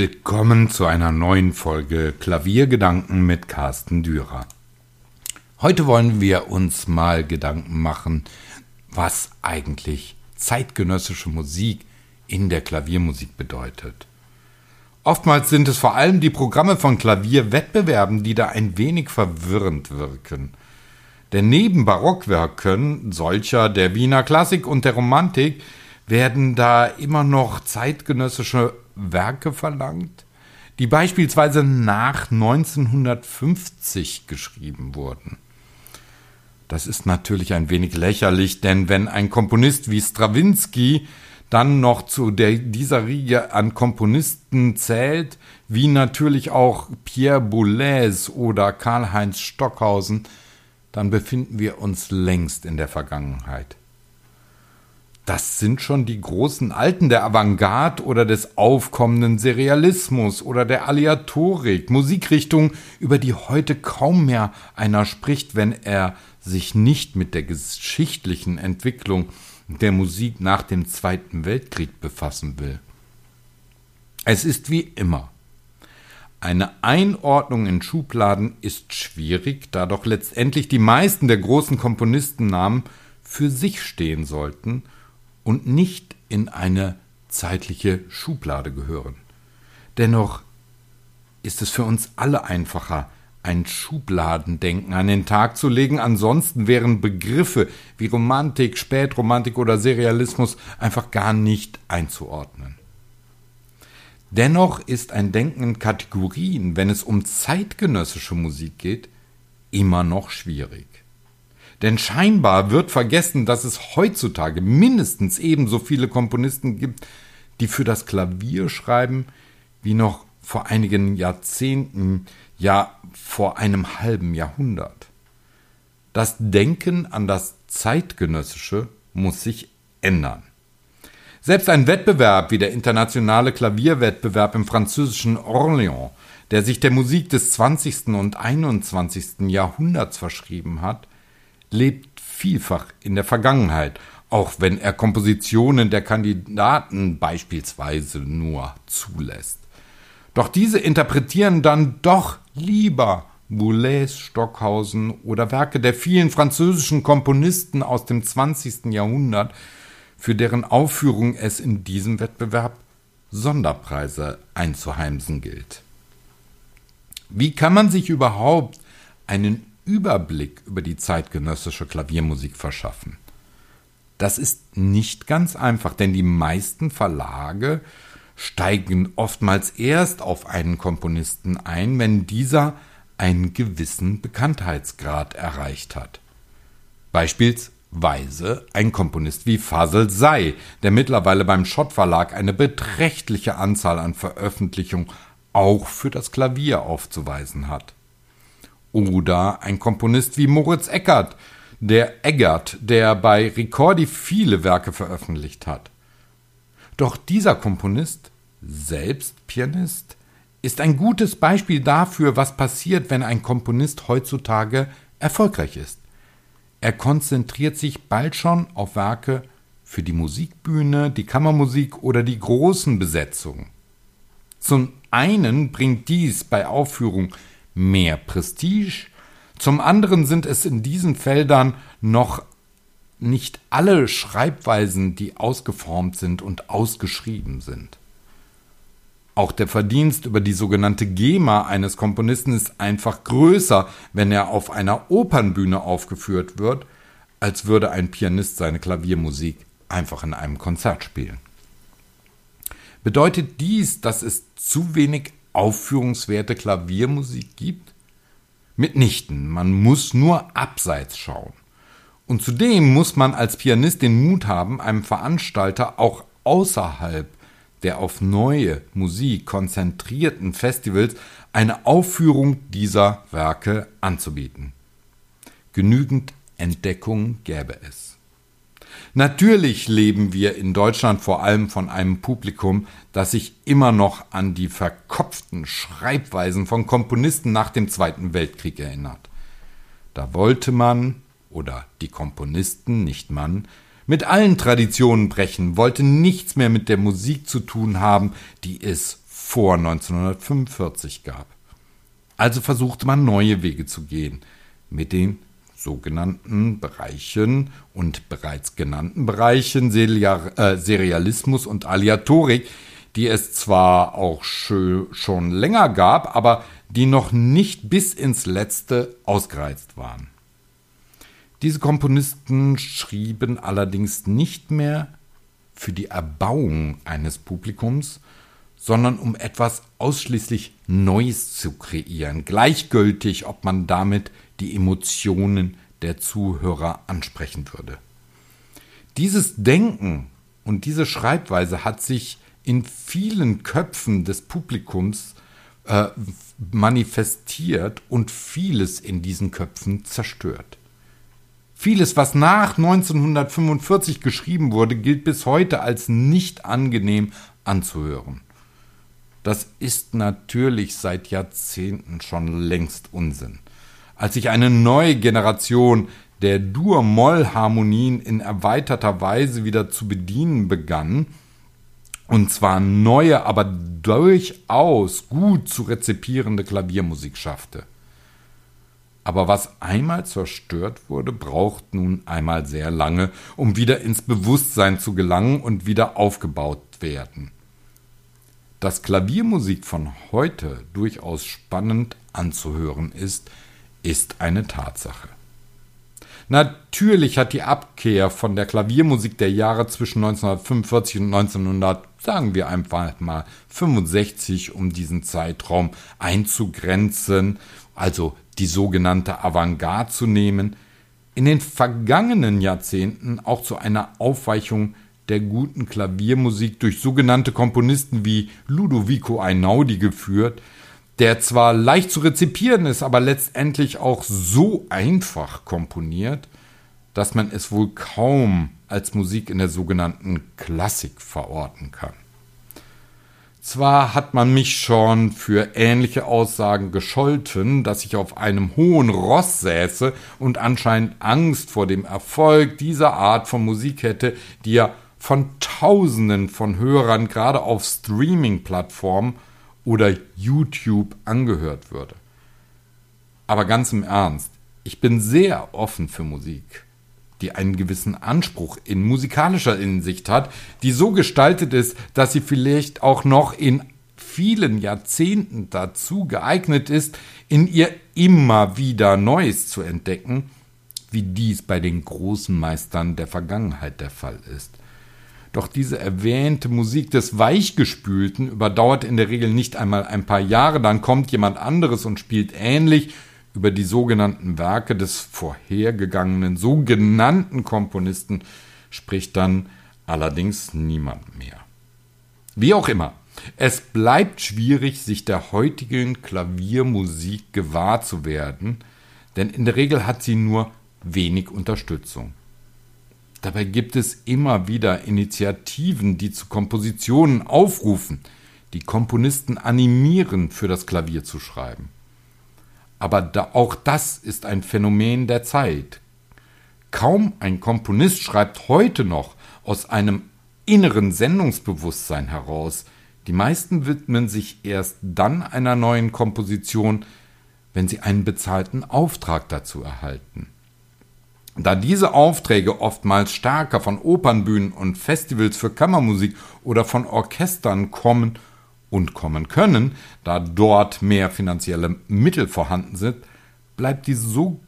Willkommen zu einer neuen Folge Klaviergedanken mit Carsten Dürer. Heute wollen wir uns mal Gedanken machen, was eigentlich zeitgenössische Musik in der Klaviermusik bedeutet. Oftmals sind es vor allem die Programme von Klavierwettbewerben, die da ein wenig verwirrend wirken. Denn neben Barockwerken, solcher der Wiener Klassik und der Romantik, werden da immer noch zeitgenössische Werke verlangt, die beispielsweise nach 1950 geschrieben wurden. Das ist natürlich ein wenig lächerlich, denn wenn ein Komponist wie Strawinski dann noch zu der, dieser Riege an Komponisten zählt, wie natürlich auch Pierre Boulez oder Karl-Heinz Stockhausen, dann befinden wir uns längst in der Vergangenheit. Das sind schon die großen Alten der Avantgarde oder des aufkommenden Serialismus oder der Aleatorik, Musikrichtung, über die heute kaum mehr einer spricht, wenn er sich nicht mit der geschichtlichen Entwicklung der Musik nach dem Zweiten Weltkrieg befassen will. Es ist wie immer. Eine Einordnung in Schubladen ist schwierig, da doch letztendlich die meisten der großen Komponistennamen für sich stehen sollten – und nicht in eine zeitliche Schublade gehören. Dennoch ist es für uns alle einfacher, ein Schubladendenken an den Tag zu legen, ansonsten wären Begriffe wie Romantik, Spätromantik oder Serialismus einfach gar nicht einzuordnen. Dennoch ist ein Denken in Kategorien, wenn es um zeitgenössische Musik geht, immer noch schwierig. Denn scheinbar wird vergessen, dass es heutzutage mindestens ebenso viele Komponisten gibt, die für das Klavier schreiben, wie noch vor einigen Jahrzehnten, ja vor einem halben Jahrhundert. Das Denken an das Zeitgenössische muss sich ändern. Selbst ein Wettbewerb wie der internationale Klavierwettbewerb im französischen Orléans, der sich der Musik des 20. und 21. Jahrhunderts verschrieben hat, lebt vielfach in der Vergangenheit, auch wenn er Kompositionen der Kandidaten beispielsweise nur zulässt. Doch diese interpretieren dann doch lieber Boulez, Stockhausen oder Werke der vielen französischen Komponisten aus dem 20. Jahrhundert, für deren Aufführung es in diesem Wettbewerb Sonderpreise einzuheimsen gilt. Wie kann man sich überhaupt einen Überblick über die zeitgenössische Klaviermusik verschaffen. Das ist nicht ganz einfach, denn die meisten Verlage steigen oftmals erst auf einen Komponisten ein, wenn dieser einen gewissen Bekanntheitsgrad erreicht hat. Beispielsweise ein Komponist wie Fasel Say, der mittlerweile beim Schott Verlag eine beträchtliche Anzahl an Veröffentlichungen auch für das Klavier aufzuweisen hat. Oder ein Komponist wie Moritz Eckert, der Eggert, der bei Ricordi viele Werke veröffentlicht hat. Doch dieser Komponist, selbst Pianist, ist ein gutes Beispiel dafür, was passiert, wenn ein Komponist heutzutage erfolgreich ist. Er konzentriert sich bald schon auf Werke für die Musikbühne, die Kammermusik oder die großen Besetzungen. Zum einen bringt dies bei Aufführungen mehr Prestige. Zum anderen sind es in diesen Feldern noch nicht alle Schreibweisen, die ausgeformt sind und ausgeschrieben sind. Auch der Verdienst über die sogenannte GEMA eines Komponisten ist einfach größer, wenn er auf einer Opernbühne aufgeführt wird, als würde ein Pianist seine Klaviermusik einfach in einem Konzert spielen. Bedeutet dies, dass es zu wenig aufführungswerte Klaviermusik gibt? Mitnichten, man muss nur abseits schauen. Und zudem muss man als Pianist den Mut haben, einem Veranstalter auch außerhalb der auf neue Musik konzentrierten Festivals eine Aufführung dieser Werke anzubieten. Genügend Entdeckung gäbe es. Natürlich leben wir in Deutschland vor allem von einem Publikum, das sich immer noch an die verkopften Schreibweisen von Komponisten nach dem Zweiten Weltkrieg erinnert. Da wollte man, oder die Komponisten, nicht man, mit allen Traditionen brechen, wollte nichts mehr mit der Musik zu tun haben, die es vor 1945 gab. Also versuchte man neue Wege zu gehen, mit den sogenannten Bereichen und bereits genannten Bereichen äh, Serialismus und Aleatorik, die es zwar auch schon länger gab, aber die noch nicht bis ins letzte ausgereizt waren. Diese Komponisten schrieben allerdings nicht mehr für die Erbauung eines Publikums, sondern um etwas ausschließlich Neues zu kreieren, gleichgültig, ob man damit die Emotionen der Zuhörer ansprechen würde. Dieses Denken und diese Schreibweise hat sich in vielen Köpfen des Publikums äh, manifestiert und vieles in diesen Köpfen zerstört. Vieles, was nach 1945 geschrieben wurde, gilt bis heute als nicht angenehm anzuhören. Das ist natürlich seit Jahrzehnten schon längst Unsinn. Als sich eine neue Generation der Dur-Moll-Harmonien in erweiterter Weise wieder zu bedienen begann, und zwar neue, aber durchaus gut zu rezipierende Klaviermusik schaffte. Aber was einmal zerstört wurde, braucht nun einmal sehr lange, um wieder ins Bewusstsein zu gelangen und wieder aufgebaut werden. Dass Klaviermusik von heute durchaus spannend anzuhören ist, ist eine Tatsache. Natürlich hat die Abkehr von der Klaviermusik der Jahre zwischen 1945 und 1900, sagen wir einfach mal 65, um diesen Zeitraum einzugrenzen, also die sogenannte Avantgarde zu nehmen, in den vergangenen Jahrzehnten auch zu einer Aufweichung der guten Klaviermusik durch sogenannte Komponisten wie Ludovico Einaudi geführt, der zwar leicht zu rezipieren ist, aber letztendlich auch so einfach komponiert, dass man es wohl kaum als Musik in der sogenannten Klassik verorten kann. Zwar hat man mich schon für ähnliche Aussagen gescholten, dass ich auf einem hohen Ross säße und anscheinend Angst vor dem Erfolg dieser Art von Musik hätte, die ja von Tausenden von Hörern gerade auf Streaming-Plattformen oder YouTube angehört würde. Aber ganz im Ernst, ich bin sehr offen für Musik, die einen gewissen Anspruch in musikalischer Hinsicht hat, die so gestaltet ist, dass sie vielleicht auch noch in vielen Jahrzehnten dazu geeignet ist, in ihr immer wieder Neues zu entdecken, wie dies bei den großen Meistern der Vergangenheit der Fall ist. Doch diese erwähnte Musik des Weichgespülten überdauert in der Regel nicht einmal ein paar Jahre, dann kommt jemand anderes und spielt ähnlich über die sogenannten Werke des vorhergegangenen sogenannten Komponisten spricht dann allerdings niemand mehr. Wie auch immer, es bleibt schwierig, sich der heutigen Klaviermusik gewahr zu werden, denn in der Regel hat sie nur wenig Unterstützung. Dabei gibt es immer wieder Initiativen, die zu Kompositionen aufrufen, die Komponisten animieren, für das Klavier zu schreiben. Aber da, auch das ist ein Phänomen der Zeit. Kaum ein Komponist schreibt heute noch aus einem inneren Sendungsbewusstsein heraus. Die meisten widmen sich erst dann einer neuen Komposition, wenn sie einen bezahlten Auftrag dazu erhalten. Da diese Aufträge oftmals stärker von Opernbühnen und Festivals für Kammermusik oder von Orchestern kommen und kommen können, da dort mehr finanzielle Mittel vorhanden sind, bleibt die so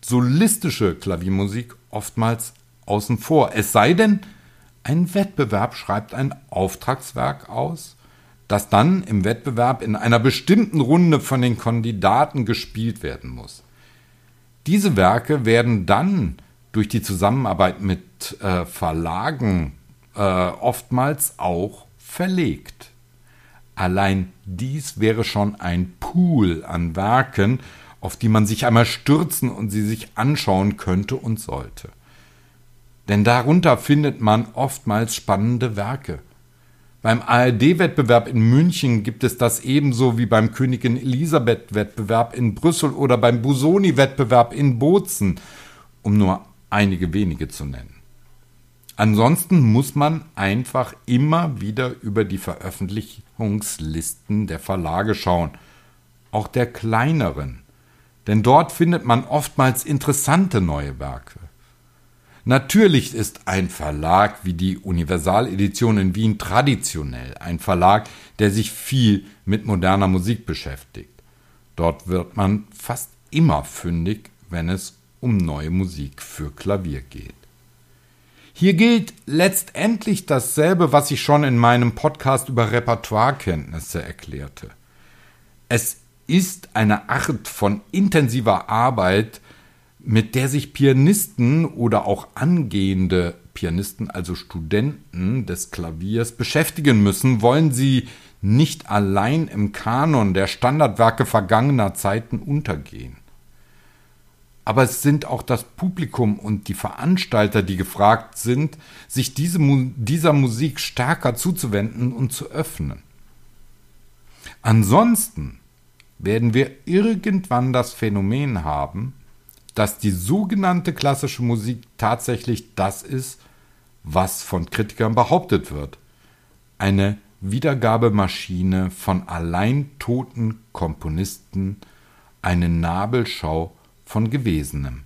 solistische Klaviermusik oftmals außen vor. Es sei denn, ein Wettbewerb schreibt ein Auftragswerk aus, das dann im Wettbewerb in einer bestimmten Runde von den Kandidaten gespielt werden muss. Diese Werke werden dann durch die Zusammenarbeit mit äh, Verlagen äh, oftmals auch verlegt. Allein dies wäre schon ein Pool an Werken, auf die man sich einmal stürzen und sie sich anschauen könnte und sollte. Denn darunter findet man oftmals spannende Werke. Beim ARD-Wettbewerb in München gibt es das ebenso wie beim Königin Elisabeth-Wettbewerb in Brüssel oder beim Busoni-Wettbewerb in Bozen, um nur einige wenige zu nennen. Ansonsten muss man einfach immer wieder über die Veröffentlichungslisten der Verlage schauen, auch der kleineren, denn dort findet man oftmals interessante neue Werke. Natürlich ist ein Verlag wie die Universaledition in Wien traditionell ein Verlag, der sich viel mit moderner Musik beschäftigt. Dort wird man fast immer fündig, wenn es um neue Musik für Klavier geht. Hier gilt letztendlich dasselbe, was ich schon in meinem Podcast über Repertoirekenntnisse erklärte. Es ist eine Art von intensiver Arbeit, mit der sich Pianisten oder auch angehende Pianisten, also Studenten des Klaviers, beschäftigen müssen, wollen sie nicht allein im Kanon der Standardwerke vergangener Zeiten untergehen aber es sind auch das Publikum und die Veranstalter, die gefragt sind, sich diese, dieser Musik stärker zuzuwenden und zu öffnen. Ansonsten werden wir irgendwann das Phänomen haben, dass die sogenannte klassische Musik tatsächlich das ist, was von Kritikern behauptet wird. Eine Wiedergabemaschine von allein toten Komponisten, eine Nabelschau von Gewesenem.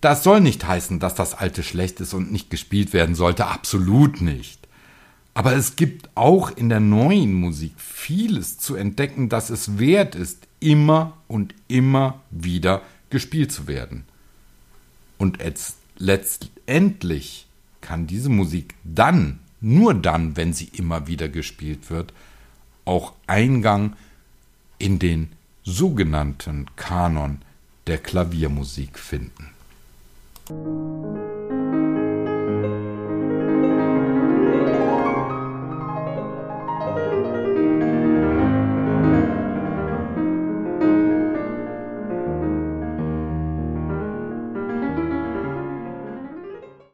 Das soll nicht heißen, dass das Alte schlecht ist und nicht gespielt werden sollte, absolut nicht. Aber es gibt auch in der neuen Musik vieles zu entdecken, dass es wert ist, immer und immer wieder gespielt zu werden. Und letztendlich kann diese Musik dann, nur dann, wenn sie immer wieder gespielt wird, auch Eingang in den sogenannten Kanon der Klaviermusik finden.